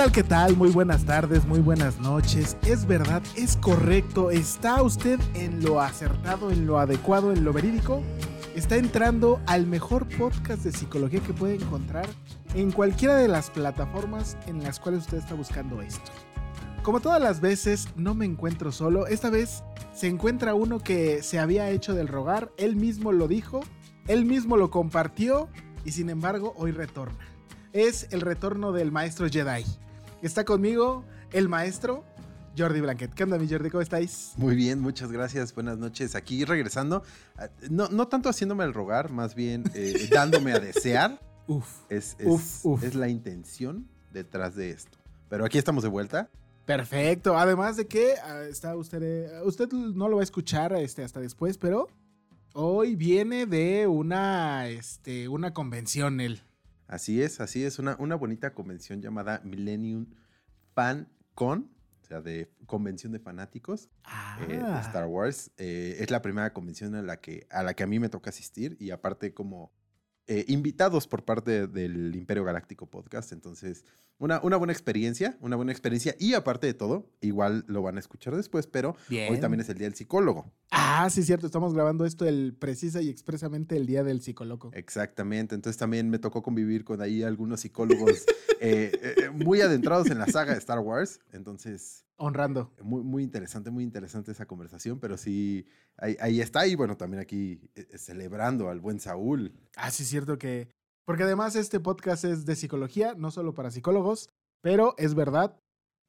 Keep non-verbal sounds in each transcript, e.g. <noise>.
Tal, qué tal? Muy buenas tardes, muy buenas noches. Es verdad, es correcto. ¿Está usted en lo acertado, en lo adecuado, en lo verídico? Está entrando al mejor podcast de psicología que puede encontrar en cualquiera de las plataformas en las cuales usted está buscando esto. Como todas las veces, no me encuentro solo. Esta vez se encuentra uno que se había hecho del rogar, él mismo lo dijo, él mismo lo compartió y sin embargo hoy retorna es el retorno del maestro Jedi. Está conmigo el maestro Jordi Blanquet. ¿Qué onda, mi Jordi? ¿Cómo estáis? Muy bien, muchas gracias. Buenas noches. Aquí regresando. Ah, no, no tanto haciéndome el rogar, más bien eh, <laughs> dándome a desear. Uf, es, es, uf, uf. es la intención detrás de esto. Pero aquí estamos de vuelta. Perfecto. Además de que ah, está usted. eh, usted no lo va a escuchar este, hasta después, pero hoy viene de una, este, una convención él. Así es, así es. Una, una bonita convención llamada Millennium Fan Con, o sea, de convención de fanáticos eh, de Ah. Star Wars. Eh, es la primera convención a la, que, a la que a mí me toca asistir y aparte como eh, invitados por parte del Imperio Galáctico Podcast. Entonces, una, una buena experiencia, una buena experiencia y aparte de todo, igual lo van a escuchar después, pero Bien. hoy también es el Día del Psicólogo. Ah, sí, cierto. Estamos grabando esto el precisa y expresamente el día del psicólogo. Exactamente, entonces también me tocó convivir con ahí algunos psicólogos <laughs> eh, eh, muy adentrados en la saga de Star Wars, entonces Honrando. muy, muy interesante, muy interesante esa conversación, pero sí, ahí, ahí está y bueno, también aquí eh, eh, celebrando al buen Saúl. Ah, sí, es cierto que. Porque además este podcast es de psicología, no solo para psicólogos, pero es verdad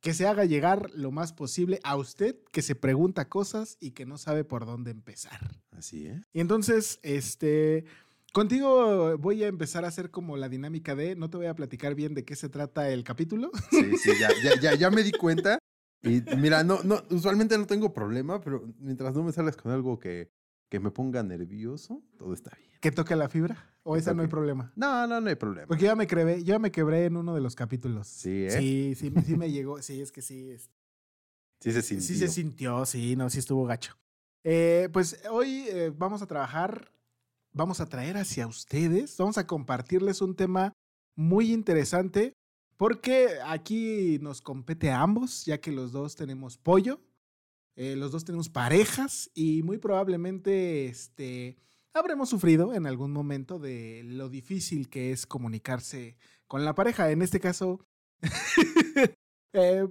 que se haga llegar lo más posible a usted que se pregunta cosas y que no sabe por dónde empezar. Así es. Y entonces, este. Contigo voy a empezar a hacer como la dinámica de. No te voy a platicar bien de qué se trata el capítulo. Sí, sí, ya, ya, ya, ya me di cuenta. Y mira, no, no, usualmente no tengo problema, pero mientras no me salgas con algo que, que me ponga nervioso, todo está bien. ¿Que toque la fibra? ¿O esa no hay problema? No, no, no hay problema. Porque ya me quebré, yo ya me quebré en uno de los capítulos. Sí, ¿eh? Sí, sí, sí me <laughs> llegó. Sí, es que sí. es- Sí se sintió. Sí se sintió, sí, no, sí estuvo gacho. Eh, pues hoy eh, vamos a trabajar, vamos a traer hacia ustedes, vamos a compartirles un tema muy interesante porque aquí nos compete a ambos, ya que los dos tenemos pollo, eh, los dos tenemos parejas y muy probablemente este, habremos sufrido en algún momento de lo difícil que es comunicarse con la pareja. En este caso, <laughs> eh,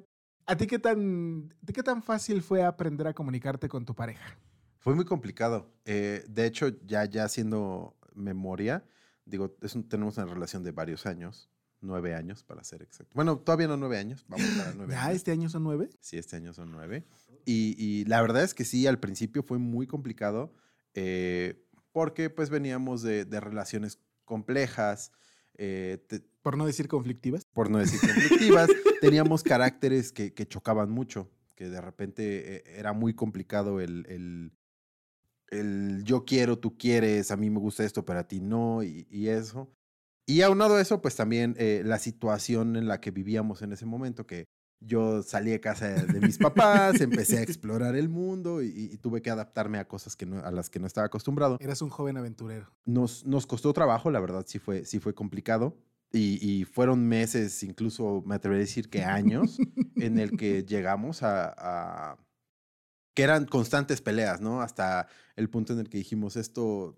¿A ti qué tan, qué tan fácil fue aprender a comunicarte con tu pareja? Fue muy complicado. Eh, de hecho, ya, ya haciendo memoria, digo, tenemos una relación de varios años, nueve años para ser exacto. Bueno, todavía no nueve años, vamos para <gasps> nueve ¿Ya años. este año son nueve? Sí, este año son nueve. Y, y la verdad es que sí, al principio fue muy complicado eh, porque pues veníamos de, de relaciones complejas, eh, te- Por no decir conflictivas. por no decir conflictivas, <laughs> teníamos caracteres que, que chocaban mucho, que de repente eh, era muy complicado el, el, el yo quiero, tú quieres, a mí me gusta esto, pero a ti no, y, y eso. Y aunado a eso, pues también eh, la situación en la que vivíamos en ese momento, que yo salí de casa de mis papás, empecé a <laughs> explorar el mundo y, y tuve que adaptarme a cosas que no, a las que no estaba acostumbrado. Eras un joven aventurero. Nos, nos costó trabajo, la verdad, sí fue, sí fue complicado. Y, y fueron meses, incluso me atrevería a decir que años, en el que <laughs> llegamos a, a, que eran constantes peleas, ¿no? Hasta el punto en el que dijimos esto,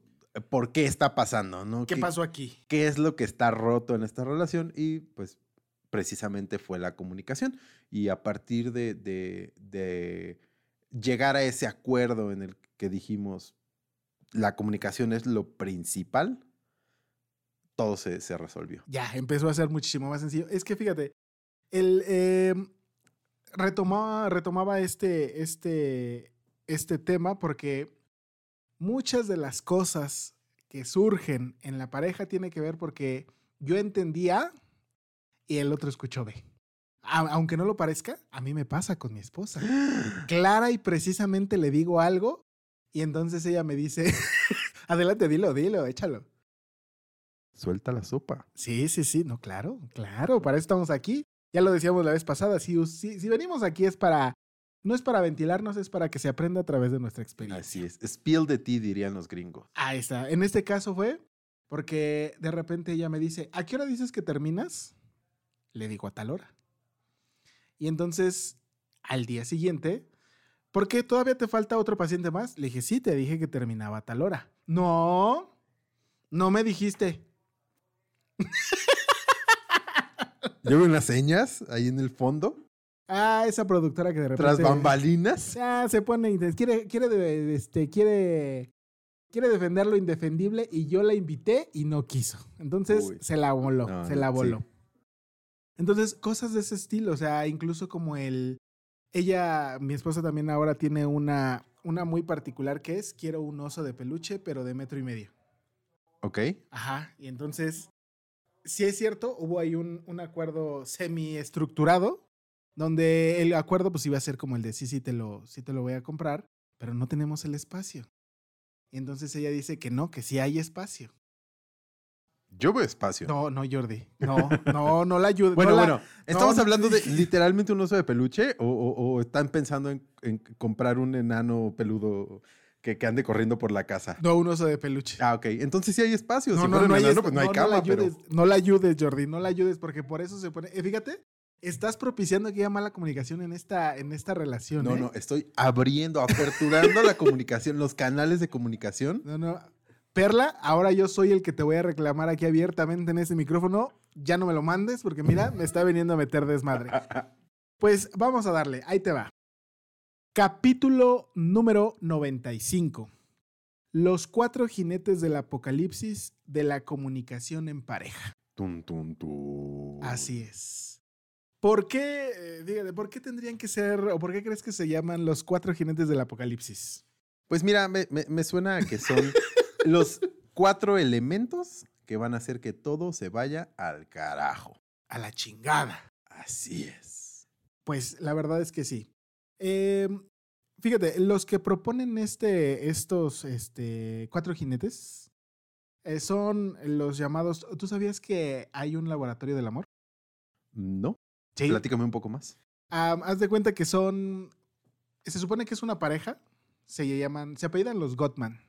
¿por qué está pasando, no? ¿Qué, pasó aquí? ¿Qué es lo que está roto en esta relación? Y pues precisamente fue la comunicación. Y a partir de, de, de llegar a ese acuerdo en el que dijimos, la comunicación es lo principal, todo se, se, resolvió. Ya, empezó a ser muchísimo más sencillo. Es que fíjate, eh, retomaba, retomaba este, este, este tema porque muchas de las cosas que surgen en la pareja tiene que ver porque yo entendía y el otro escuchó B. Aunque no lo parezca, a mí me pasa con mi esposa. <gasps> Clara y precisamente le digo algo y entonces ella me dice, <laughs> adelante, dilo, dilo, échalo. Suelta la sopa. Sí, sí, sí, no, claro, claro, para eso estamos aquí. Ya lo decíamos la vez pasada, si, si, si venimos aquí es para, no es para ventilarnos, es para que se aprenda a través de nuestra experiencia. Así es, spill de ti, dirían los gringos. Ahí está, en este caso fue porque de repente ella me dice, ¿a qué hora dices que terminas? Le digo a tal hora. Y entonces, al día siguiente, ¿por qué todavía te falta otro paciente más? Le dije, sí, te dije que terminaba a tal hora. No, no me dijiste. Yo veo unas señas ahí en el fondo. Ah, esa productora que de repente. Tras bambalinas. <laughs> Ah, se pone. Quiere, quiere, este, quiere, quiere defender lo indefendible y yo la invité y no quiso. Entonces Uy. se la voló, no, se la voló. Sí. Entonces, cosas de ese estilo, o sea, incluso como el. Ella, mi esposa también ahora tiene una, una muy particular que es: quiero un oso de peluche, pero de metro y medio. Ok. Ajá, y entonces sí es cierto, hubo ahí un, un acuerdo semi-estructurado, donde el acuerdo pues iba a ser como el de sí, sí te, lo, sí te lo voy a comprar, pero no tenemos el espacio. Y entonces ella dice que no, que sí hay espacio. Yo veo espacio. No, no, Jordi. No, no, no la ayudes. bueno, no bueno, ¿estamos no, hablando de literalmente un oso de peluche o, o, o están pensando en, en, comprar un enano peludo que, que, ande corriendo por la casa? No, un oso de peluche. Ah, ok. Entonces sí hay espacio. No, si no, no, enano, hay, pues no hay no, cama, la ayudes, pero... No la ayudes, Jordi, no la ayudes porque por eso se pone... Eh, fíjate, estás propiciando que haya mala comunicación en esta, en esta relación. No, ¿eh? no, estoy abriendo, aperturando la <laughs> comunicación, los canales de comunicación. No, no. Perla, ahora yo soy el que te voy a reclamar aquí abiertamente en este micrófono. Ya no me lo mandes porque mira, me está viniendo a meter desmadre. <laughs> Pues vamos a darle, ahí te va. Capítulo número 95. Los cuatro jinetes del apocalipsis de la comunicación en pareja. Tum, tum, tum. Así es. ¿Por qué, eh, dígate, por qué tendrían que ser, o por qué crees que se llaman los cuatro jinetes del apocalipsis? Pues mira, me, me, me suena a que son <laughs> los cuatro elementos que van a hacer que todo se vaya al carajo. A la chingada. Así es. Pues la verdad es que sí. Eh, fíjate, los que proponen este, estos este, cuatro jinetes eh, son los llamados. ¿Tú sabías que hay un laboratorio del amor? No. Sí. Platícame un poco más. Um, haz de cuenta que son. Se supone que es una pareja. Se llaman. Se apellidan los Gottman.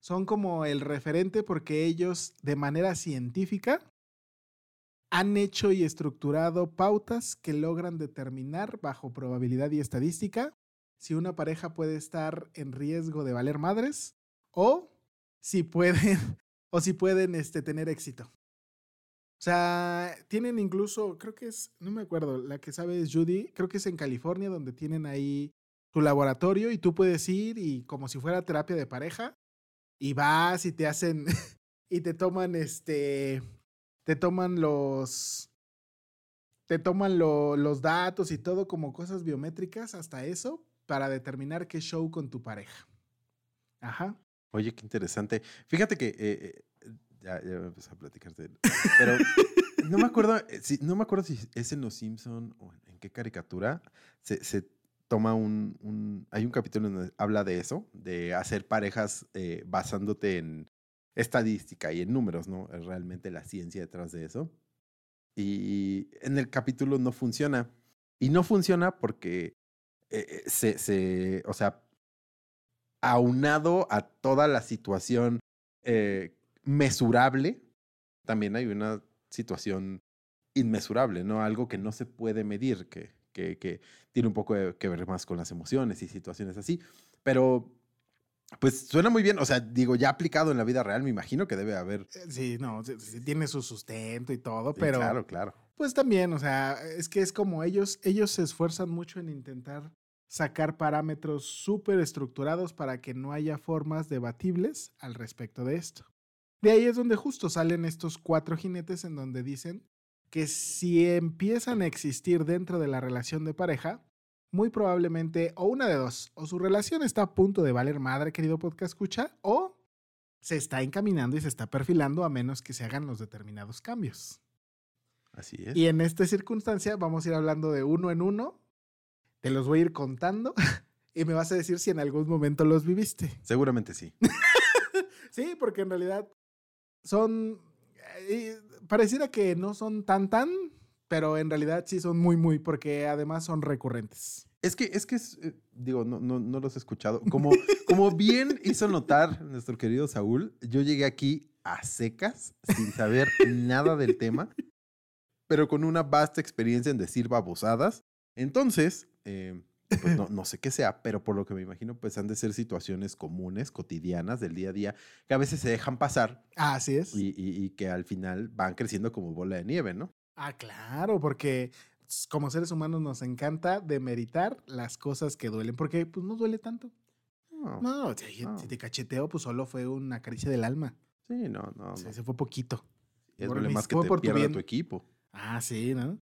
Son como el referente porque ellos, de manera científica, han hecho y estructurado pautas que logran determinar, bajo probabilidad y estadística, si una pareja puede estar en riesgo de valer madres o si pueden, <laughs> o si pueden este, tener éxito. O sea, tienen incluso, creo que es, no me acuerdo, la que sabe es Judy, creo que es en California donde tienen ahí su laboratorio y tú puedes ir y como si fuera terapia de pareja y vas y te hacen <laughs> y te toman este te toman los te toman lo, los datos y todo como cosas biométricas hasta eso para determinar qué show con tu pareja. Ajá. Oye, qué interesante. Fíjate que eh, ya, ya empecé a platicarte. Pero no me acuerdo si no me acuerdo si es en Los Simpson o en qué caricatura se, se toma un, un- Hay un capítulo donde habla de eso, de hacer parejas eh, basándote en estadística y en números, ¿no? Es realmente la ciencia detrás de eso. Y en el capítulo no funciona. Y no funciona porque eh, eh, se, se, o sea, aunado a toda la situación eh, mesurable, también hay una situación inmesurable, ¿no? Algo que no se puede medir, que, que, que tiene un poco de- que ver más con las emociones y situaciones así. Pero, pues suena muy bien, o sea, digo, ya aplicado en la vida real, me imagino que debe haber. Eh, Sí, no, sí, tiene su sustento y todo, Sí, pero Claro, claro. pues también, o sea, es que es como ellos, ellos se esfuerzan mucho en intentar sacar parámetros súper estructurados para que no haya formas debatibles al respecto de esto. De ahí es donde justo salen estos cuatro jinetes en donde dicen que si empiezan a existir dentro de la relación de pareja, muy probablemente o una de dos, o su relación está a punto de valer madre, querido podcast escucha, o se está encaminando y se está perfilando a menos que se hagan los determinados cambios. Así es. Y en esta circunstancia vamos a ir hablando de uno en uno. Te los voy a ir contando <laughs> y me vas a decir si en algún momento los viviste. Seguramente sí. <laughs> Sí, porque en realidad son... eh, pareciera que no son tan tan, pero en realidad sí son muy muy, porque además son recurrentes. Es que, es que eh, digo, no, no, no los he escuchado. Como, como bien hizo notar nuestro querido Saúl, yo llegué aquí a secas, sin saber nada del tema, pero con una vasta experiencia en decir babosadas. Entonces, eh, pues no, <laughs> no sé qué sea, pero por lo que me imagino, pues han de ser situaciones comunes, cotidianas del día a día, que a veces se dejan pasar Ah, Así es. y, y- y que al final van creciendo como bola de nieve, ¿no? Ah, claro, porque como seres humanos nos encanta demeritar las cosas que duelen, porque pues no duele tanto. No, No, si, no. si te cacheteo, pues solo fue una caricia del alma. sí, no, no. O sea, no. se fue poquito. Es duele más que fue te por pierda tu equipo. Ah, sí, ¿no?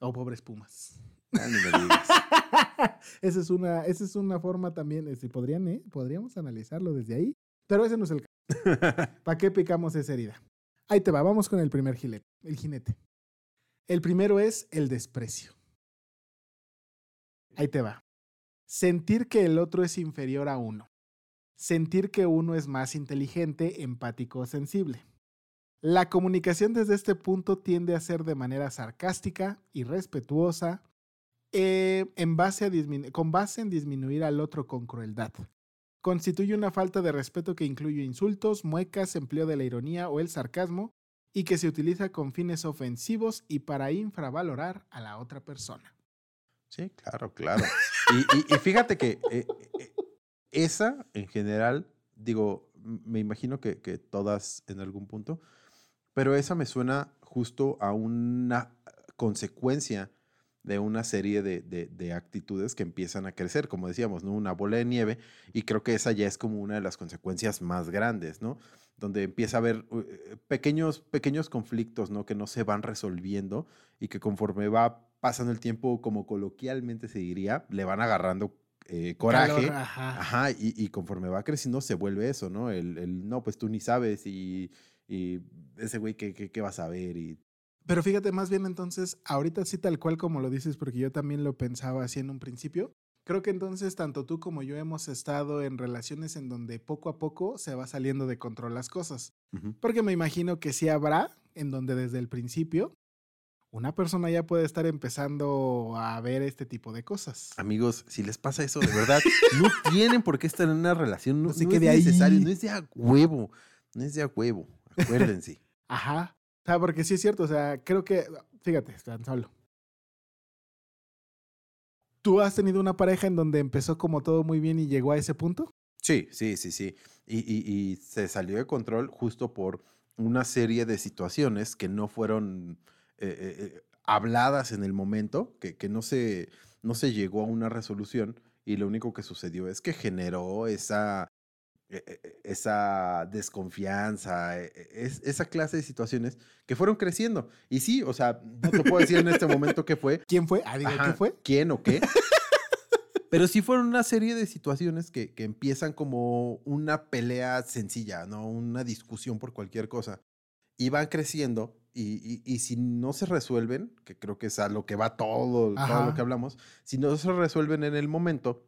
Oh, pobres pumas. Ah, ni me digas. <laughs> <laughs> esa, es una, esa es una forma también, este, podrían, ¿eh? Podríamos analizarlo desde ahí, pero ese no es el caso. <laughs> ¿Para qué picamos esa herida? Ahí te va, vamos con el primer jinete. El jinete. El primero es el desprecio. Ahí te va. Sentir que el otro es inferior a uno. Sentir que uno es más inteligente, empático o sensible. La comunicación desde este punto tiende a ser de manera sarcástica, irrespetuosa, eh, en base a con base en disminuir al otro con crueldad. Constituye una falta de respeto que incluye insultos, muecas, empleo de la ironía o el sarcasmo y que se utiliza con fines ofensivos y para infravalorar a la otra persona. Sí, claro, claro. Y, fíjate que eh, eh, esa, en general, digo, me imagino que, que todas en algún punto, pero esa me suena justo a una consecuencia de una serie de, de- de actitudes que empiezan a crecer, como decíamos, ¿no? Una bola de nieve, y creo que esa ya es como una de las consecuencias más grandes, ¿no? Donde empieza a haber eh, pequeños, pequeños conflictos, ¿no? Que no se van resolviendo y que conforme va pasando el tiempo, como coloquialmente se diría, le van agarrando eh, coraje. Calor, ajá. Ajá, y, y conforme va creciendo se vuelve eso, ¿no? El, el, no, pues tú ni sabes y, y ese güey, ¿qué, qué, qué vas a ver? Y Pero fíjate, más bien entonces, ahorita sí tal cual como lo dices, porque yo también lo pensaba así en un principio. Creo que entonces tanto tú como yo hemos estado en relaciones en donde poco a poco se va saliendo de control las cosas. Porque me imagino que sí habrá en donde desde el principio una persona ya puede estar empezando a ver este tipo de cosas. Amigos, si les pasa eso, de verdad, <laughs> no tienen por qué estar en una relación. No, se no quede es necesario, ahí. no es de a huevo. No es de a huevo. Acuérdense. <laughs> Ajá. Sea, porque sí es cierto, o sea, creo que, fíjate, tan. ¿Tú has tenido una pareja en donde empezó como todo muy bien y llegó a ese punto? Sí, sí, sí, sí. Y, y- y se salió de control justo por una serie de situaciones que no fueron eh, eh, eh, habladas en el momento, que, que no, se, no se llegó a una resolución y lo único que sucedió es que generó esa, esa desconfianza, eh, eh, es- esa clase de situaciones que fueron creciendo. Y sí, o sea, no te puedo decir en este momento qué fue, ¿Quién fue? Ah, Ajá, ¿qué fue? ¿Quién o qué? <laughs> Pero sí fueron una serie de situaciones que, que empiezan como una pelea sencilla, ¿no? Una discusión por cualquier cosa. Y van creciendo y, y- y si no se resuelven, que creo que es a lo que va todo, todo lo que hablamos, si no se resuelven en el momento,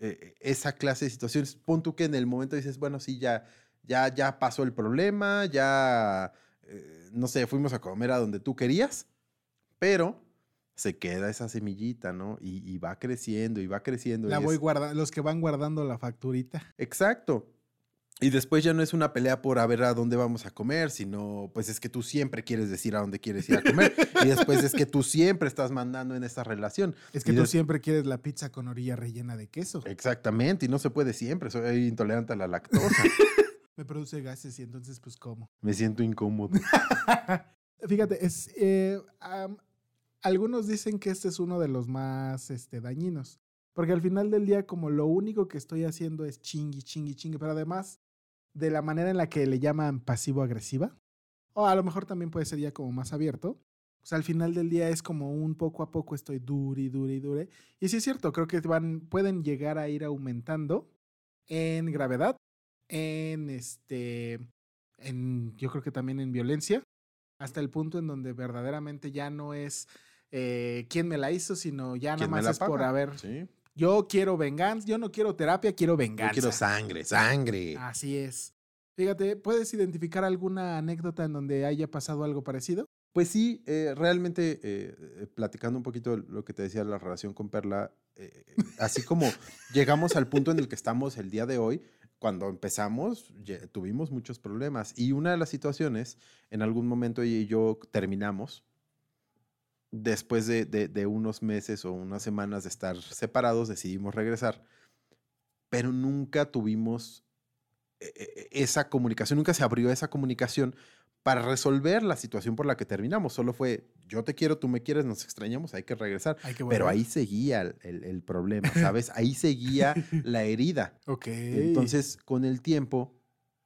eh, esa clase de situaciones, pon tú que en el momento dices, bueno, sí, ya, ya, ya pasó el problema, ya, eh, no sé, fuimos a comer a donde tú querías, pero se queda esa semillita, ¿no? Y, y va creciendo y va creciendo. La voy es- guardando, los que van guardando la facturita. Exacto. Y después ya no es una pelea por a ver a dónde vamos a comer, sino pues es que tú siempre quieres decir a dónde quieres ir a comer. y después es que tú siempre estás mandando en esta relación. Es que Y tú des- siempre quieres la pizza con orilla rellena de queso. Exactamente, y no se puede siempre, soy intolerante a la lactosa. <laughs> Me produce gases y entonces pues como. Me siento incómodo. <laughs> Fíjate, es, eh, am, algunos dicen que este es uno de los más este, dañinos. Porque al final del día, como lo único que estoy haciendo es chingui, chingui, chingui, pero además de la manera en la que le llaman pasivo-agresiva, o a lo mejor también puede ser ya como más abierto, pues al final del día es como un poco a poco estoy dure, dure, dure. Y sí es cierto, creo que van, pueden llegar a ir aumentando en gravedad, en este, en, yo creo que también en violencia, hasta el punto en donde verdaderamente ya no es eh, quién me la hizo, sino ya nada ¿Quién me más es por haber, Sí. Yo quiero venganza, yo no quiero terapia, quiero Yo venganza. quiero sangre, sangre. Así es. Fíjate, ¿puedes identificar alguna anécdota en donde haya pasado algo parecido? Pues sí, eh, realmente, eh, platicando un poquito lo que te decía la relación con Perla, eh, así como <laughs> llegamos al punto en el que estamos el día de hoy, cuando empezamos tuvimos muchos problemas y una de las situaciones, en algún momento ella y yo terminamos, después de, de- de unos meses o unas semanas de estar separados, decidimos regresar, pero nunca tuvimos eh, eh, esa comunicación, nunca se abrió esa comunicación para resolver la situación por la que terminamos. Solo fue, yo te quiero, tú me quieres, nos extrañamos, hay que regresar. Hay que Pero ahí seguía el, el- el problema, <laughs> ¿sabes? Ahí seguía la herida. Ok. Entonces, con el tiempo,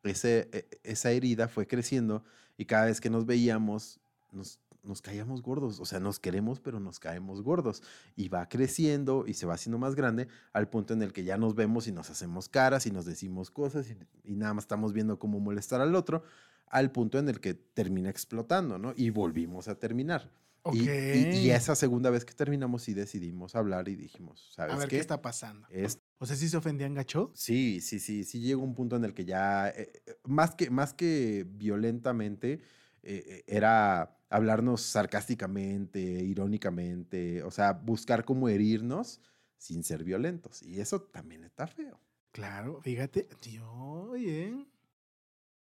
ese, e- esa herida fue creciendo y cada vez que nos veíamos, nos, nos caíamos gordos. O sea, nos queremos, pero nos caemos gordos. Y va creciendo y se va haciendo más grande al punto en el que ya nos vemos y nos hacemos caras y nos decimos cosas y, y nada más estamos viendo cómo molestar al otro, al punto en el que termina explotando, ¿no? Y volvimos a terminar. Ok. Y, y- y esa segunda vez que terminamos, sí decidimos hablar y dijimos, ¿sabes A ver qué? qué está pasando. Es- O sea, si se ofendían gacho. sí, sí, sí, sí llegó un punto en el que ya, eh, eh, más, que, más que violentamente, eh, eh, era hablarnos sarcásticamente, irónicamente, o sea, buscar cómo herirnos sin ser violentos. Y eso también está feo. Claro, fíjate. Tío, oye.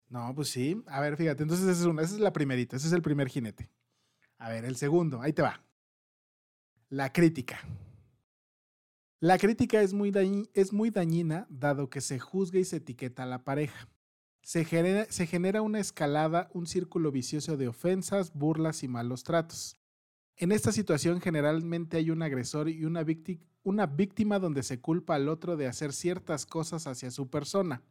No, pues sí. A ver, fíjate. Entonces, esa es, la primerita. Ese es el primer jinete. A ver, el segundo. Ahí te va. La crítica. La crítica es muy, dañi- es muy dañina dado que se juzga y se etiqueta a la pareja. Se genera, una escalada, un círculo vicioso de ofensas, burlas y malos tratos. En esta situación generalmente hay un agresor y una, una víctima donde se culpa al otro de hacer ciertas cosas hacia su persona.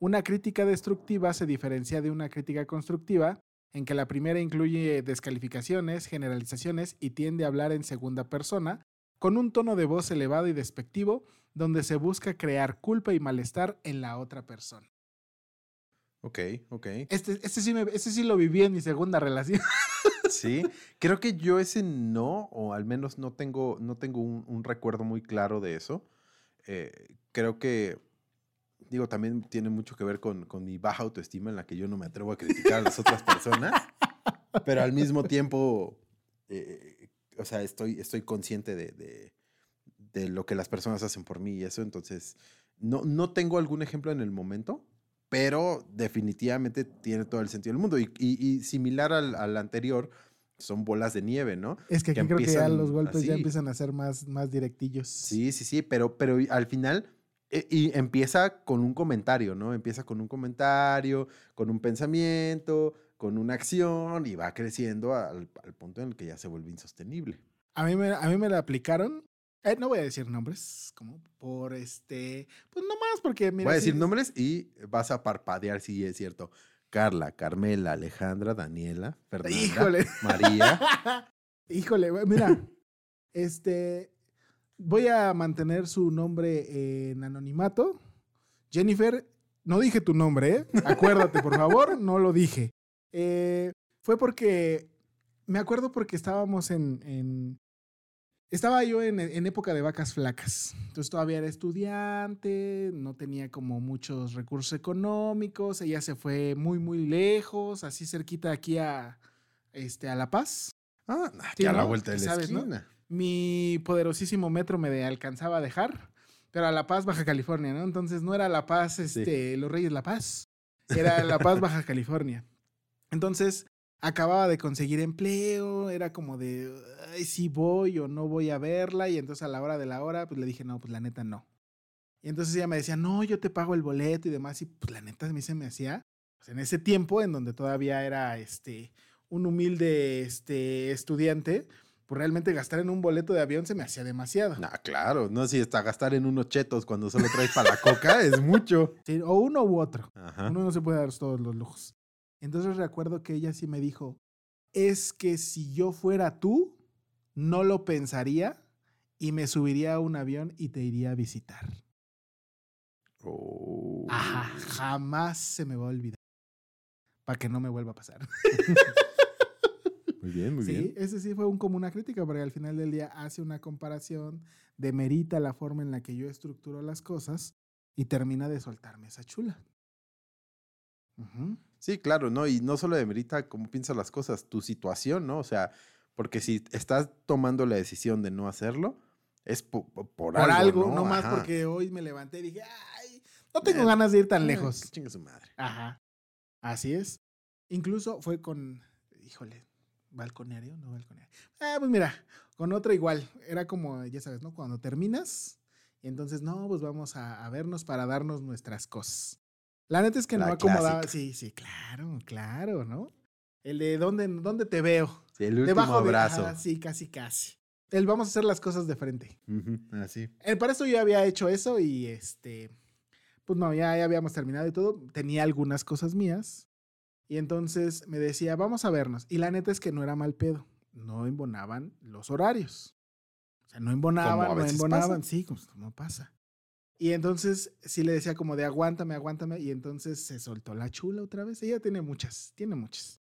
Una crítica destructiva se diferencia de una crítica constructiva, en que la primera incluye descalificaciones, generalizaciones y tiende a hablar en segunda persona, con un tono de voz elevado y despectivo, donde se busca crear culpa y malestar en la otra persona. Ok, ok. Este, este, sí, me- este sí lo viví en mi segunda relación. <laughs> Sí, creo que yo ese no, o al menos no tengo, no tengo un, un recuerdo muy claro de eso. Eh, creo que, digo, también tiene mucho que ver con, con mi baja autoestima en la que yo no me atrevo a criticar a las otras personas, pero al mismo tiempo, eh, o sea, estoy, estoy consciente de, de- de lo que las personas hacen por mí y eso, entonces, no, no tengo algún ejemplo en el momento, pero definitivamente tiene todo el sentido del mundo. Y, y- y similar al, al anterior, son bolas de nieve, ¿no? Es que aquí Que creo que ya los golpes ya empiezan a ser más, más directillos. Sí, sí, sí, pero, pero al final eh, y empieza con un comentario, ¿no? Empieza con un comentario, con un pensamiento, con una acción y va creciendo al, al punto en el que ya se vuelve insostenible. A mí me, a mí me la aplicaron. Eh, no voy a decir nombres, como por este. Pues nomás porque. Mira, Voy a decir nombres y vas a parpadear si es cierto. Carla, Carmela, Alejandra, Daniela, Fernanda, Híjole. María. <laughs> Híjole, mira. este. Voy a mantener su nombre en anonimato. Jennifer, no dije tu nombre, ¿eh? Acuérdate, por favor, no lo dije. Eh, fue porque me acuerdo porque estábamos en, en- estaba yo en, en época de vacas flacas. Entonces todavía era estudiante, no tenía como muchos recursos económicos. Ella se fue muy, muy lejos, así cerquita aquí a, este, a La Paz. Ah, Sí, a la ¿no? vuelta de la ¿Sabes, no? esquina. Mi poderosísimo metro me de- alcanzaba a dejar, pero a La Paz, Baja California, ¿no? Entonces no era La Paz, este, Los Reyes La Paz, era La Paz, Baja California. Entonces acababa de conseguir empleo, era como de, si voy o no voy a verla, y entonces a la hora de la hora, pues le dije, no, pues la neta no. Y entonces ella me decía, no, yo te pago el boleto y demás, y pues la neta a mí se me hacía, pues en ese tiempo en donde todavía era, este, un humilde, este, estudiante, pues realmente gastar en un boleto de avión se me hacía demasiado. Ah, claro, no si está gastar en unos chetos cuando solo traes para la coca es mucho. Sí, o uno u otro. Ajá. Uno no se puede dar todos los lujos. Entonces recuerdo que ella sí me dijo, es que si yo fuera tú, no lo pensaría y me subiría a un avión y te iría a visitar. Oh. Ajá, jamás se me va a olvidar. Para que no me vuelva a pasar. Muy bien, muy sí, bien. ese sí fue un, como una crítica, porque al final del día hace una comparación, demerita la forma en la que yo estructuro las cosas y termina de soltarme esa chula. Sí, claro, ¿no? Y no solo demerita cómo piensas las cosas, tu situación, ¿no? O sea, porque si estás tomando la decisión de no hacerlo, es po- po- por, Por algo, ¿no? no más porque hoy me levanté y dije, ay, no tengo Eh, ganas de ir tan Eh, lejos. que Chingue su madre. Ajá. Así es. Incluso fue con, híjole, balconeario, no balconeario. Ah, pues mira, con otra igual. Era como, ya sabes, ¿no? Cuando terminas y entonces, no, pues vamos a, a vernos para darnos nuestras cosas. La neta es que no acomodaba. clásica. Sí, sí, claro, claro, ¿no? El de dónde, dónde te veo. Sí, el último Debajo de- abrazo. ajá, sí, casi, casi. El vamos a hacer las cosas de frente. Así. Eh, para eso yo había hecho eso y este, pues no, ya, ya habíamos terminado y todo. Tenía algunas cosas mías. Y entonces me decía, vamos a vernos. Y la neta es que no era mal pedo. No embonaban los horarios. O sea, no embonaban, no embonaban. pasa. Sí, como, como pasa. Y entonces sí le decía como de aguántame, aguántame. Y entonces se soltó la chula otra vez. Ella tiene muchas, tiene muchas.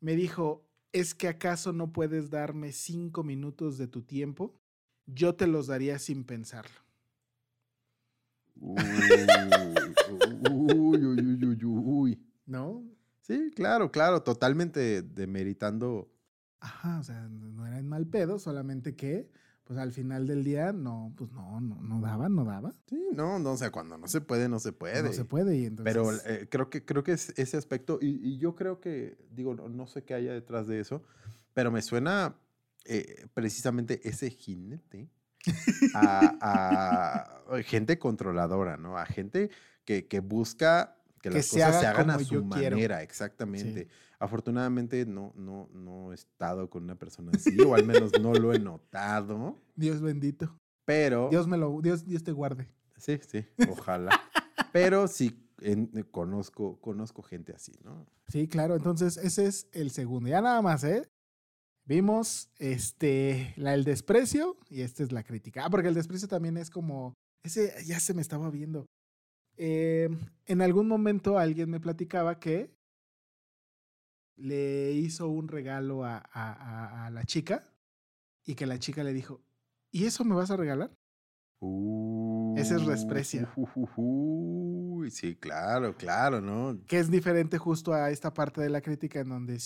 Me dijo, ¿es que acaso no puedes darme cinco minutos de tu tiempo? Yo te los daría sin pensarlo. Uy, uy, uy, uy, uy, uy. ¿No? Sí, claro, claro, totalmente demeritando. Ajá, o sea, no era en mal pedo, solamente que, pues al final del día, no, pues no, no, no daba, no daba. Sí, no, no, o sea, cuando no se puede, no se puede. No se puede y entonces... Pero eh, creo que creo que es ese aspecto, y, y yo creo que, digo, no, no sé qué haya detrás de eso, pero me suena eh, precisamente ese jinete a, a <laughs> gente controladora, ¿no? A gente que, que busca que, Que las se cosas haga se hagan a su quiero. manera, exactamente. Afortunadamente no, no, no he estado con una persona así, o al menos no lo he notado, <laughs> Dios bendito. pero... Dios me lo, Dios, Dios te guarde. Sí, sí, ojalá. <laughs> Pero sí en- eh, conozco, conozco gente así, ¿no? Sí, claro. Entonces, ese es el segundo. Ya nada más, ¿eh? Vimos este, la, el desprecio y esta es la crítica. Ah, porque el desprecio también es como. Ese ya se me estaba viendo. Eh, en algún momento alguien me platicaba que le hizo un regalo a, a- a- la chica y que la chica le dijo: ¿Y eso me vas a regalar? Ese es desprecio. Uy, sí, claro, claro, ¿no? Que es diferente justo a esta parte de la crítica en donde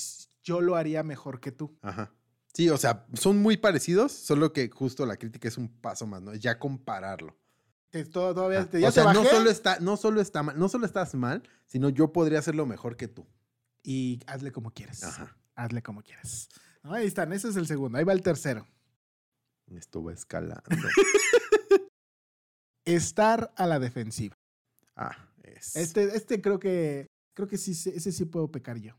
yo lo haría mejor que tú. Ajá. Sí, o sea, son muy parecidos, solo que justo la crítica es un paso más, ¿no? Ya compararlo. Te- todo- todavía Ajá. te, ya o sea, te no solo, está, no, solo está mal, no solo estás mal, sino yo podría hacerlo mejor que tú. Y hazle como quieras. Ajá. Hazle como quieras. No, ahí están, ese es el segundo. Ahí va el tercero. Esto va escalando. <laughs> Estar a la defensiva. ah, es. Este, este creo que creo que sí, se- ese sí puedo pecar yo.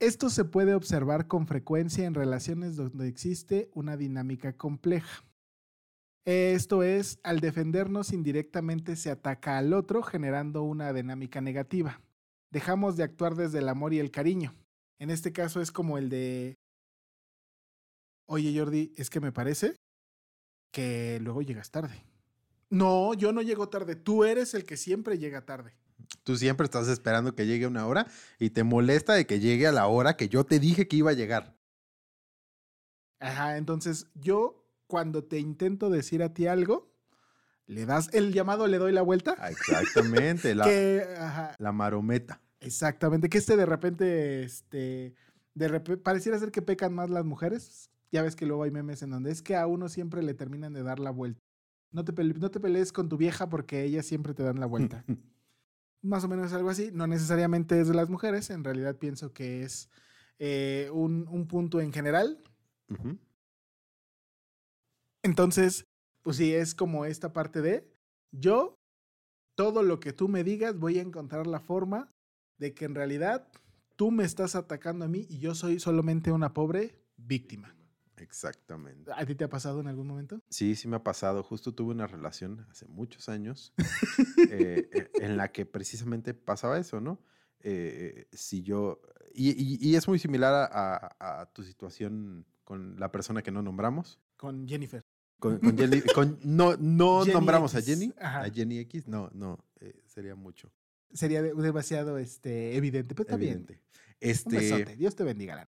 Esto se puede observar con frecuencia en relaciones donde existe una dinámica compleja. Esto es, al defendernos indirectamente se ataca al otro generando una dinámica negativa. Dejamos de actuar desde el amor y el cariño. En este caso es como el de, oye Jordi, es que me parece que luego llegas tarde. No, yo no llego tarde. Tú eres el que siempre llega tarde. Tú siempre estás esperando que llegue una hora y te molesta de que llegue a la hora que yo te dije que iba a llegar. Ajá, entonces yo cuando te intento decir a ti algo, le das el llamado, le doy la vuelta. Ah, Exactamente, la, <laughs> que, la marometa. exactamente, que este de repente, este, de repente, pareciera ser que pecan más las mujeres. Ya ves que luego hay memes en donde es que a uno siempre le terminan de dar la vuelta. No te, no te pelees con tu vieja porque ellas siempre te dan la vuelta. <laughs> más o menos algo así. No necesariamente es de las mujeres, en realidad pienso que es eh, un, un punto en general. Entonces, pues sí, es como esta parte de yo, todo lo que tú me digas, voy a encontrar la forma de que en realidad tú me estás atacando a mí y yo soy solamente una pobre víctima. Exactamente. ¿A ti te ha pasado en algún momento? Sí, sí me ha pasado. Justo tuve una relación hace muchos años <laughs> eh, eh, en la que precisamente pasaba eso, ¿no? Eh, si yo... Y, y- y es muy similar a, a- a tu situación con la persona que no nombramos. Con Jennifer. Con, con Jenny- con- no no <laughs> Jenny nombramos a. Jenny. Ajá. A Jenny X. No, no. eh, sería mucho. Sería de- demasiado este, evidente. Pues está Evidente. Un Este, besote. Dios te bendiga. Lana.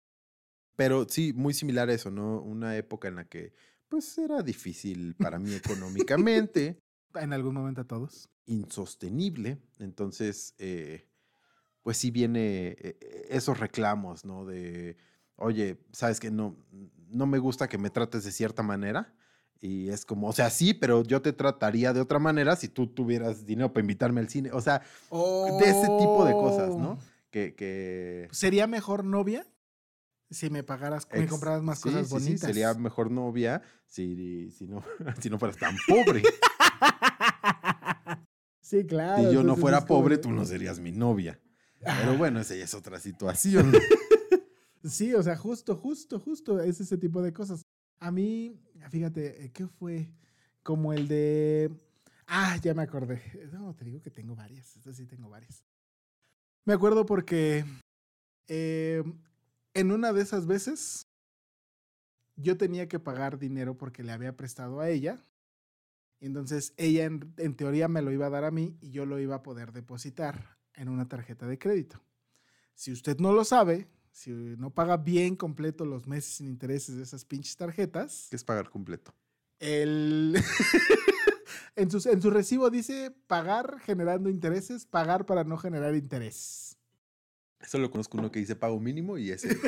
Pero sí, muy similar a eso, ¿no? Una época en la que, pues, era difícil para mí económicamente, <laughs> En algún momento a todos. insostenible. Entonces, eh, pues sí viene eh, esos reclamos, ¿no? De, oye, sabes que no, no me gusta que me trates de cierta manera. Y es como, o sea, sí, pero yo te trataría de otra manera si tú tuvieras dinero para invitarme al cine. O sea, de ese tipo de cosas, ¿no? Oh. Que, que ¿Sería mejor novia si me pagaras, me Ex- compraras más sí, cosas sí, sí, bonitas? sería mejor novia si, si, no, <laughs> si no fueras tan pobre. sí, claro. si yo no fuera pobre, tú no serías mi novia. Ah, Pero bueno, esa ya es otra <laughs> situación. Sí, o sea, justo, justo, justo, es ese tipo de cosas. A mí, fíjate, eh, ¿qué fue? Como el de... Ah, ya me acordé. No, te digo que tengo varias, estas sí tengo varias. Me acuerdo porque eh, en una de esas veces yo tenía que pagar dinero porque le había prestado a ella. Entonces ella en teoría me lo iba a dar a mí y yo lo iba a poder depositar en una tarjeta de crédito. Si usted no lo sabe, si no paga bien completo los meses sin intereses de esas pinches tarjetas, que es pagar completo. el... <laughs> en, su, en su recibo dice pagar generando intereses, pagar para no generar intereses. Eso lo conozco uno que dice pago mínimo y ese. <laughs>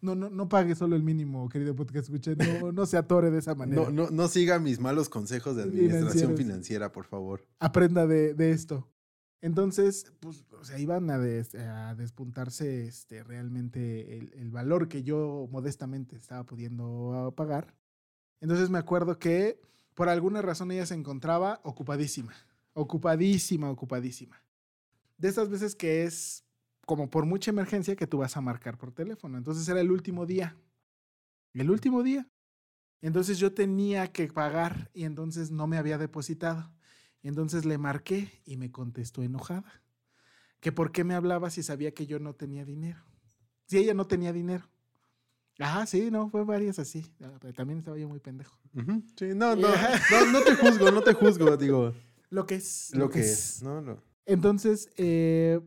No, no, no pague solo el mínimo, querido podcast escuche. No, no se atore de esa manera. No, no, no siga mis malos consejos de administración financiera, por favor. aprenda de, de esto. Entonces, pues, o sea, iban a, des- a despuntarse este, realmente el, el valor que yo modestamente estaba pudiendo ah, pagar. Entonces me acuerdo que por alguna razón ella se encontraba ocupadísima, ocupadísima, ocupadísima. De esas veces que es como por mucha emergencia que tú vas a marcar por teléfono. Entonces era el último día. El último día. Entonces yo tenía que pagar y entonces no me había depositado. Y entonces le marqué y me contestó enojada. Que por qué me hablaba si sabía que yo no tenía dinero. Si ella no tenía dinero. Ajá, sí, no, fue varias así. Ah, También estaba yo muy pendejo. Sí, no, no, <laughs> no, no te juzgo, no te juzgo, digo, Lo que es. lo que es. No, no. Entonces, eh,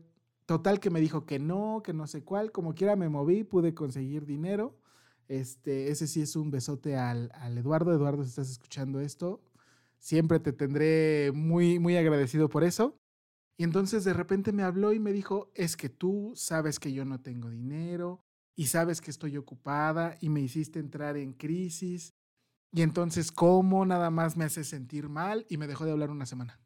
total que me dijo que no, que no sé cuál. Como quiera me moví, pude conseguir dinero. Este, ese sí es un besote al, al Eduardo. Eduardo, si estás escuchando esto, siempre te tendré muy, muy agradecido por eso. Y entonces de repente me habló y me dijo, es que tú sabes que yo no tengo dinero y sabes que estoy ocupada y me hiciste entrar en crisis. Y entonces, ¿cómo nada más me hace sentir mal? Y me dejó de hablar una semana.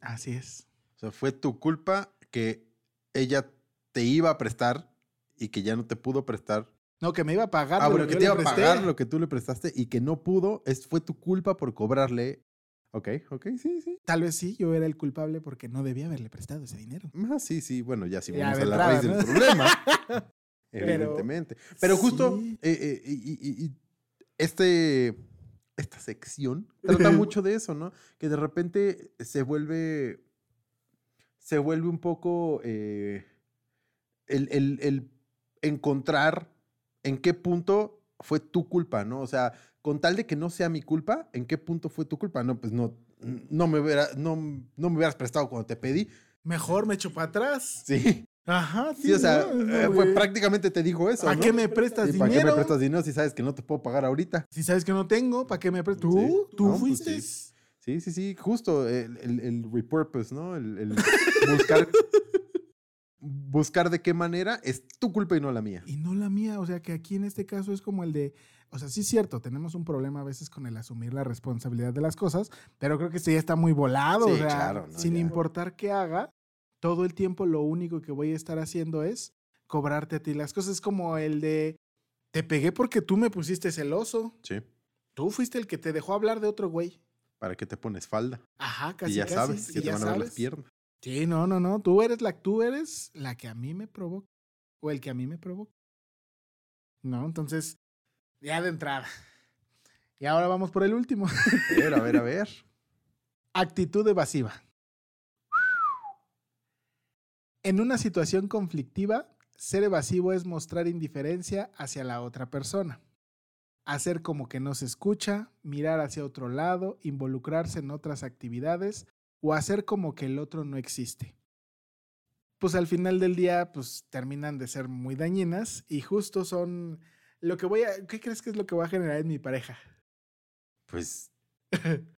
Así es. O sea, fue tu culpa que ella te iba a prestar y que ya no te pudo prestar. No, que me iba a pagar. Ah, bueno, lo que te iba a pagar lo que tú le prestaste y que no pudo, es, fue tu culpa por cobrarle. Ok, ok, sí, sí. Tal vez sí, yo era el culpable porque no debía haberle prestado ese dinero. Ah, sí, sí, bueno, ya si vamos a la raíz ¿no? del problema. <laughs> Pero- evidentemente. Pero justo Sí. eh, eh, y, y- y este, esta sección <laughs> trata mucho de eso, ¿no? Que de repente se vuelve, se vuelve un poco eh, el, el- el encontrar en qué punto fue tu culpa, ¿no? O sea, con tal de que no sea mi culpa, ¿en qué punto fue tu culpa? No, pues no, no me, hubiera, no, no me hubieras prestado cuando te pedí. Mejor me echo para atrás. Sí. Ajá, sí. Sí, o sea, no, eh, prácticamente te dijo eso. ¿Para ¿no? qué me prestas ¿Y ¿Para qué dinero? me prestas dinero si sabes que no te puedo pagar ahorita? Si sabes que no tengo, ¿para qué me prestas? ¿Tú? ¿Tú No, pues fuiste? sí. Sí, sí, sí, justo el, el, el repurpose, ¿no? El, el <laughs> buscar, buscar de qué manera es tu culpa y no la mía. Y no la mía, o sea que aquí en este caso es como el de, o sea, sí es cierto, tenemos un problema a veces con el asumir la responsabilidad de las cosas, pero creo que sí ya está muy volado, Sí, o sea, claro, no, sin ya. importar qué haga, todo el tiempo lo único que voy a estar haciendo es cobrarte a ti las cosas, es como el de, te pegué porque tú me pusiste celoso, Sí. tú fuiste el que te dejó hablar de otro güey. ¿Para qué te pones falda? Ajá, casi y ya casi, sabes que te ya van a ver las piernas. Sí, no, no, no. Tú eres la, tú eres la que a mí me provoca. O el que a mí me provoca. No, entonces, ya de entrada. Y ahora vamos por el último. A ver, a ver, a ver. <laughs> Actitud evasiva. En una situación conflictiva, ser evasivo es mostrar indiferencia hacia la otra persona. Hacer como que no se escucha, mirar hacia otro lado, involucrarse en otras actividades o hacer como que el otro no existe. Pues al final del día, pues terminan de ser muy dañinas y justo son lo que voy a... ¿Qué crees que es lo que va a generar en mi pareja? Pues. <laughs>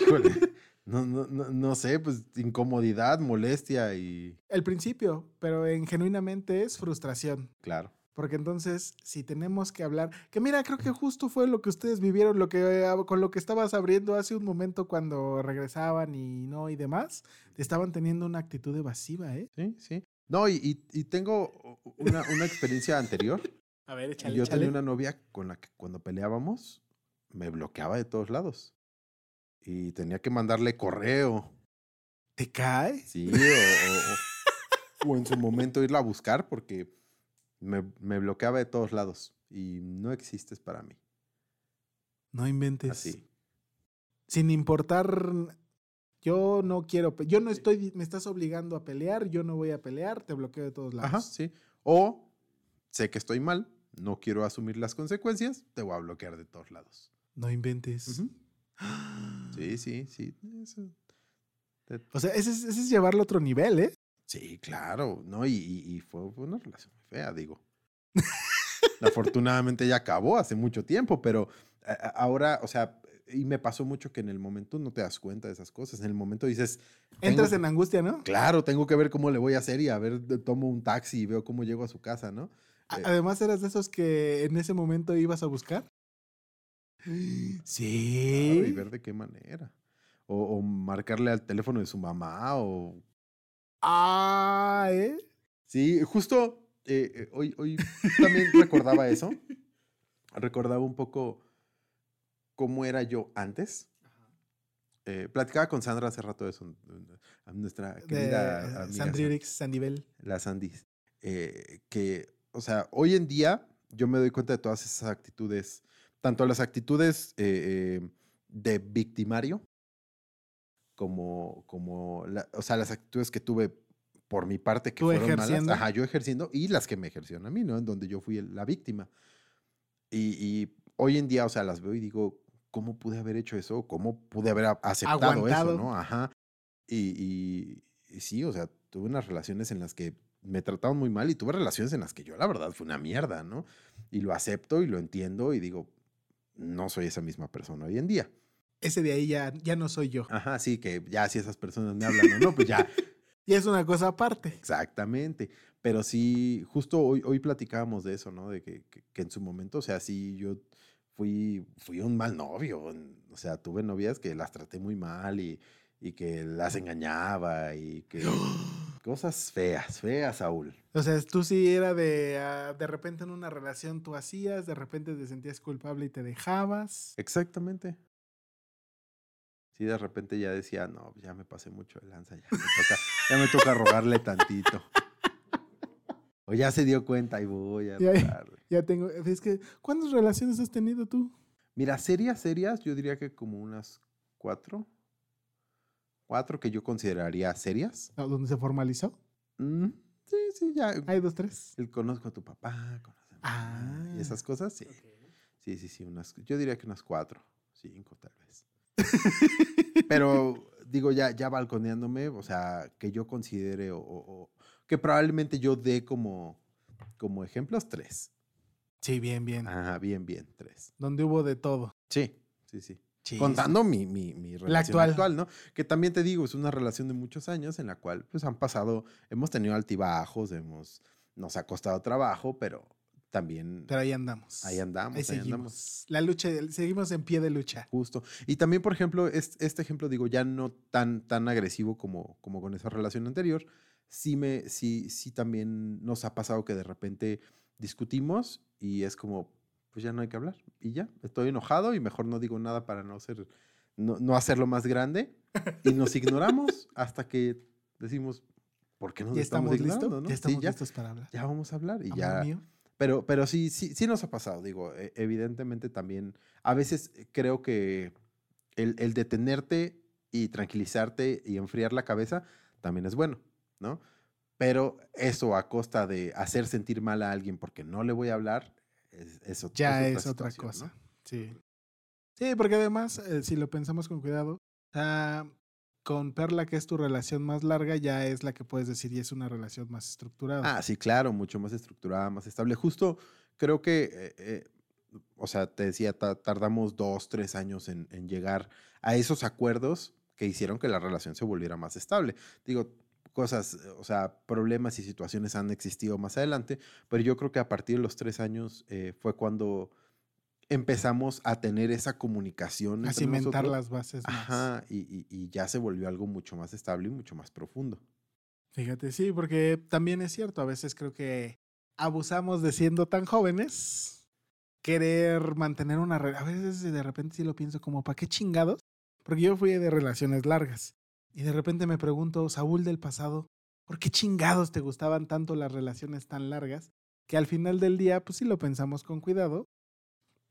Híjole. No, no, no, no sé, pues incomodidad, molestia y. El principio, pero en genuinamente es frustración. Claro. Porque entonces, si tenemos que hablar, que mira, creo que justo fue lo que ustedes vivieron, lo que eh, con lo que estabas abriendo hace un momento cuando regresaban y no y demás, estaban teniendo una actitud evasiva, ¿eh? Sí, sí. No, y, y- y tengo una, una experiencia anterior. <laughs> A ver, Y échale, yo échale. tenía una novia con la que cuando peleábamos me bloqueaba de todos lados. Y tenía que mandarle correo. ¿Te cae? Sí, o, o- o- o en su momento irla a buscar porque me, me bloqueaba de todos lados. Y no existes para mí. No inventes. Así. Sin importar, yo no quiero, yo no estoy, me estás obligando a pelear, yo no voy a pelear, te bloqueo de todos lados. Ajá, sí. O sé que estoy mal, no quiero asumir las consecuencias, te voy a bloquear de todos lados. No inventes. <gasps> Sí, sí, sí. eso- O sea, ese es, ese es llevarlo a otro nivel, ¿eh? Sí, claro, ¿no? Y, y- y fue, fue una relación muy fea, digo. Afortunadamente ya acabó hace mucho tiempo, pero a- ahora, o sea, y me pasó mucho que en el momento no te das cuenta de esas cosas. En el momento dices, Entras en angustia, ¿no? claro, tengo que ver cómo le voy a hacer y a ver, tomo un taxi y veo cómo llego a su casa, ¿no? Eh. Además, eras de esos que en ese momento ibas a buscar. Claro, <gasps> Sí. y ver de qué manera. O, o marcarle al teléfono de su mamá o... Ah, ¿eh? Sí, justo eh, eh, hoy, hoy también recordaba eso. Recordaba un poco cómo era yo antes. Eh, platicaba con Sandra hace rato de eso, nuestra querida De amiga Sandrix, Sandibel. la Sandys, eh, que, o sea, hoy en día yo me doy cuenta de todas esas actitudes, tanto las actitudes eh, de victimario, como, como la- o sea, las actitudes que tuve por mi parte que ¿Tú fueron ejerciendo? malas, ajá, yo ejerciendo, y las que me ejercieron a mí, ¿no? En donde yo fui la víctima. Y, y hoy en día, o sea, las veo y digo, ¿cómo pude haber hecho eso? ¿Cómo pude haber aceptado Aguantado. eso, no? Ajá. Y, y- y sí, o sea, tuve unas relaciones en las que me trataban muy mal y tuve relaciones en las que yo, la verdad, fue una mierda, ¿no? Y lo acepto y lo entiendo y digo, no soy esa misma persona hoy en día. Ese de ahí ya, ya no soy yo. Ajá, sí, que ya si esas personas me hablan o no, pues ya, <laughs> Y es una cosa aparte. exactamente. Pero sí, justo hoy, hoy platicábamos de eso, ¿no? De que, que- que en su momento, o sea, sí, yo fui, fui un mal novio. O sea, tuve novias que las traté muy mal y, y que las engañaba y que... <gasps> Cosas feas, feas, Saúl. O sea, tú sí era de, ah, de repente en una relación tú hacías, de repente te sentías culpable y te dejabas. Exactamente. Sí, de repente ya decía, no, ya me pasé mucho de lanza, ya me toca, ya me toca rogarle tantito. O ya se dio cuenta y voy a Ya- rogarle. Ya tengo, es que, ¿cuántas relaciones has tenido tú? Mira, serias, serias, yo diría que como unas cuatro. Cuatro que yo consideraría serias. ¿A ¿Dónde se formalizó? Mm, sí, sí, ya. Hay dos, tres. El conozco a tu papá, conoce a Ah. y esas cosas, sí. Sí, sí, sí, unas, yo diría que unas cuatro, cinco tal vez. <laughs> Pero digo, ya, ya balconeándome, o sea, que yo considere o, o- o que probablemente yo dé como, como ejemplos tres. Sí, bien, bien. Ajá, bien, bien, tres. Donde hubo de todo. Sí, sí, sí. Sí, Contando mi, mi, mi relación actual. actual. ¿no? Que también te digo, es una relación de muchos años en la cual pues han pasado, hemos tenido altibajos, hemos, nos ha costado trabajo, pero también Pero ahí andamos. ahí andamos, Ahí ahí, seguimos. andamos. La lucha, seguimos en pie de lucha. Justo. Y también, por ejemplo, es- este ejemplo, digo, ya no tan, tan agresivo como, como con esa relación anterior, sí, me, sí, sí también nos ha pasado que de repente discutimos y es como, pues ya no hay que hablar. Y ya, estoy enojado y mejor no digo nada para no ser, no, no hacerlo más grande. Y nos ignoramos <laughs> hasta que decimos, ¿por qué nos ¿Ya estamos, estamos listos? no? Ya Sí, estamos ya, listos para hablar. ya vamos a hablar y Amor ya. mío. Pero, pero sí, sí, sí nos ha pasado, digo, e- evidentemente también, a veces eh, creo que el, el detenerte y tranquilizarte y enfriar la cabeza también es bueno, ¿no? Pero eso a costa de hacer sentir mal a alguien porque no le voy a hablar, es, es ot- ya es otra cosa. ¿no? Sí. Sí, porque además, eh, si lo pensamos con cuidado, o sea, con Perla, que es tu relación más larga, ya es la que puedes decir y es una relación más estructurada. Ah, sí, claro, mucho más estructurada, más estable. Justo creo que, eh, eh, o sea, te decía, ta- tardamos dos, tres años en, llegar a esos acuerdos que hicieron que la relación se volviera más estable. Digo, cosas, eh, o sea, problemas y situaciones han existido más adelante, pero yo creo que a partir de los tres años fue cuando empezamos a tener esa comunicación. a cimentar nosotros. las bases más. Ajá, y, y- y ya se volvió algo mucho más estable y mucho más profundo. Fíjate, sí, porque también es cierto, a veces creo que abusamos de siendo tan jóvenes, querer mantener una relación, a veces de repente sí lo pienso como, ¿para qué chingados? Porque yo fui de relaciones largas y de repente me pregunto, Saúl del pasado, ¿por qué chingados te gustaban tanto las relaciones tan largas? Que al final del día, pues si lo pensamos con cuidado,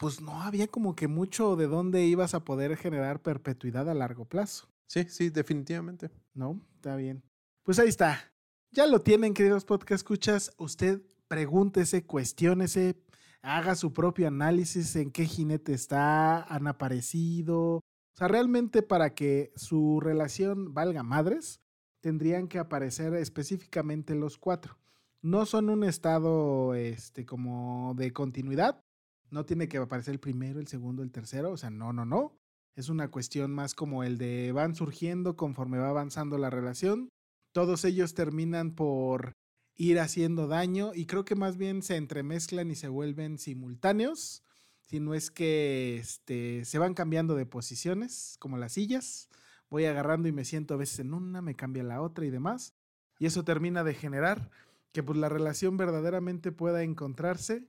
pues no había como que mucho de dónde ibas a poder generar perpetuidad a largo plazo. Sí, sí, definitivamente. ¿No? Está bien. Pues ahí está. Ya lo tienen, queridos podcast escuchas. Usted pregúntese, cuestiónese, haga su propio análisis en qué jinete está, han aparecido. O sea, realmente para que su relación valga madres, tendrían que aparecer específicamente los cuatro. No son un estado este, como de continuidad. No tiene que aparecer el primero, el segundo, el tercero. O sea, no, no, no. Es una cuestión más como el de van surgiendo conforme va avanzando la relación. Todos ellos terminan por ir haciendo daño y creo que más bien se entremezclan y se vuelven simultáneos, si no es que este, se van cambiando de posiciones, como las sillas. Voy agarrando y me siento a veces en una, me cambia la otra y demás. Y eso termina de generar que pues, la relación verdaderamente pueda encontrarse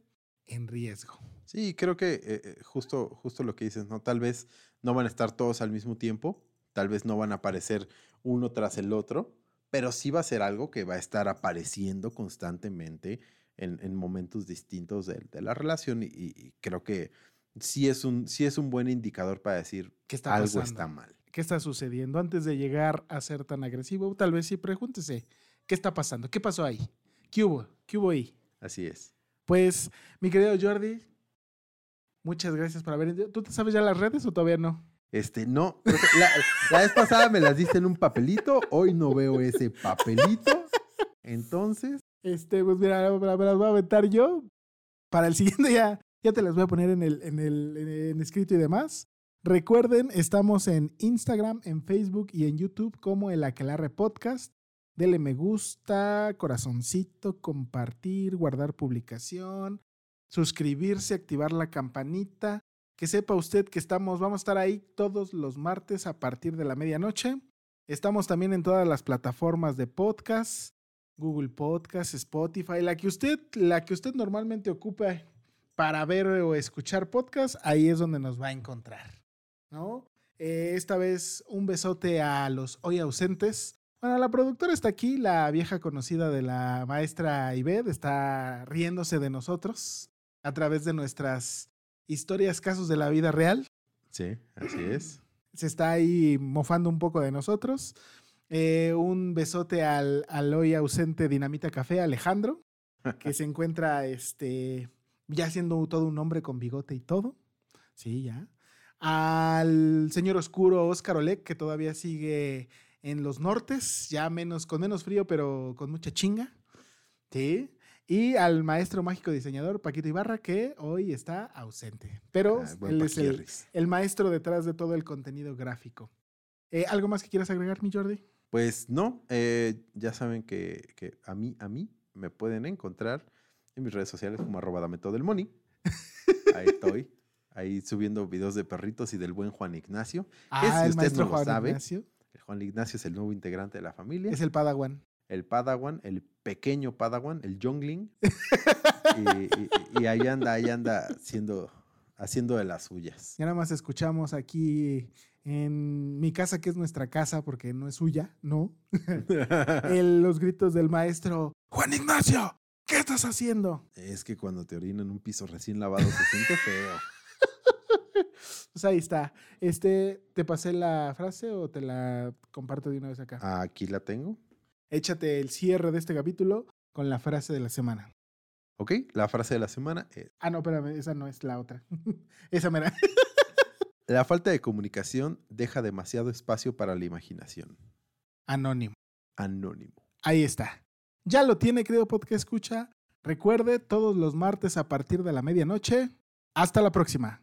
en riesgo. Sí, creo que eh, eh, justo, justo lo que dices, ¿no? Tal vez no van a estar todos al mismo tiempo, tal vez no van a aparecer uno tras el otro, pero sí va a ser algo que va a estar apareciendo constantemente en, en momentos distintos de, de la relación y, y creo que sí es, un, sí es un buen indicador para decir ¿Qué está algo pasando? está mal. ¿Qué está sucediendo? Antes de llegar a ser tan agresivo, tal vez sí pregúntese, ¿qué está pasando? ¿Qué pasó ahí? ¿Qué hubo? ¿Qué hubo ahí? Así es. Pues, mi querido Jordi, muchas gracias por haber... ¿Tú te sabes ya las redes o todavía no? Este, no, la, la vez pasada me las diste en un papelito, hoy no veo ese papelito, entonces... Este, pues mira, me las voy a aventar yo. Para el siguiente ya, ya te las voy a poner en el, en el en, en escrito y demás. Recuerden, estamos en Instagram, en Facebook y en YouTube como el Aquelarre Podcast. Dele me gusta, corazoncito, compartir, guardar publicación, suscribirse, activar la campanita. Que sepa usted que estamos, vamos a estar ahí todos los martes a partir de la medianoche. Estamos también en todas las plataformas de podcast, Google Podcast, Spotify, la que usted, la que usted normalmente ocupe para ver o escuchar podcast, ahí es donde nos va a encontrar, ¿no? Eh, esta vez un besote a los hoy ausentes. Bueno, la productora está aquí, la vieja conocida de la maestra Ived, está riéndose de nosotros a través de nuestras historias, casos de la vida real. Sí, así es. <clears throat> Se está ahí mofando un poco de nosotros. Eh, un besote al, al hoy ausente Dinamita Café, Alejandro, que <laughs> se encuentra este, ya siendo todo un hombre con bigote y todo. Sí, ya. al señor oscuro Oscar Olek, que todavía sigue en los nortes, ya menos, con menos frío, pero con mucha chinga. Sí. Y al maestro mágico diseñador Paquito Ibarra, que hoy está ausente. Pero Ah, él es el, maestro detrás de todo el contenido gráfico. Eh, ¿Algo más que quieras agregar, mi Jordi? Pues no, eh, ya saben que, que a mí, a mí me pueden encontrar en mis redes sociales como arroba dame todo el money. <laughs> Ahí estoy, ahí subiendo videos de perritos y del buen Juan Ignacio. Ah, si el usted maestro no lo Juan sabe, Ignacio. El Juan Ignacio es el nuevo integrante de la familia. Es el Padawan. El Padawan, el pequeño Padawan, el Youngling. y, y- y ahí anda, ahí anda haciendo, haciendo de las suyas. Ya nada más escuchamos aquí en mi casa, que es nuestra casa, porque no es suya, ¿no? <laughs> El- los gritos del maestro, Juan Ignacio, ¿qué estás haciendo? Es que cuando te orinan en un piso recién lavado se siente feo. <laughs> Pues ahí está. Este, ¿te pasé la frase o te la comparto de una vez acá? Aquí la tengo. Échate el cierre de este capítulo con la frase de la semana. Ok, la frase de la semana es, Ah, no, espérame, esa no es la otra. <laughs> esa mera. <laughs> la falta de comunicación deja demasiado espacio para la imaginación. Anónimo. Anónimo. Ahí está. Ya lo tiene, querido podcast escucha. Recuerde, todos los martes a partir de la medianoche. Hasta la próxima.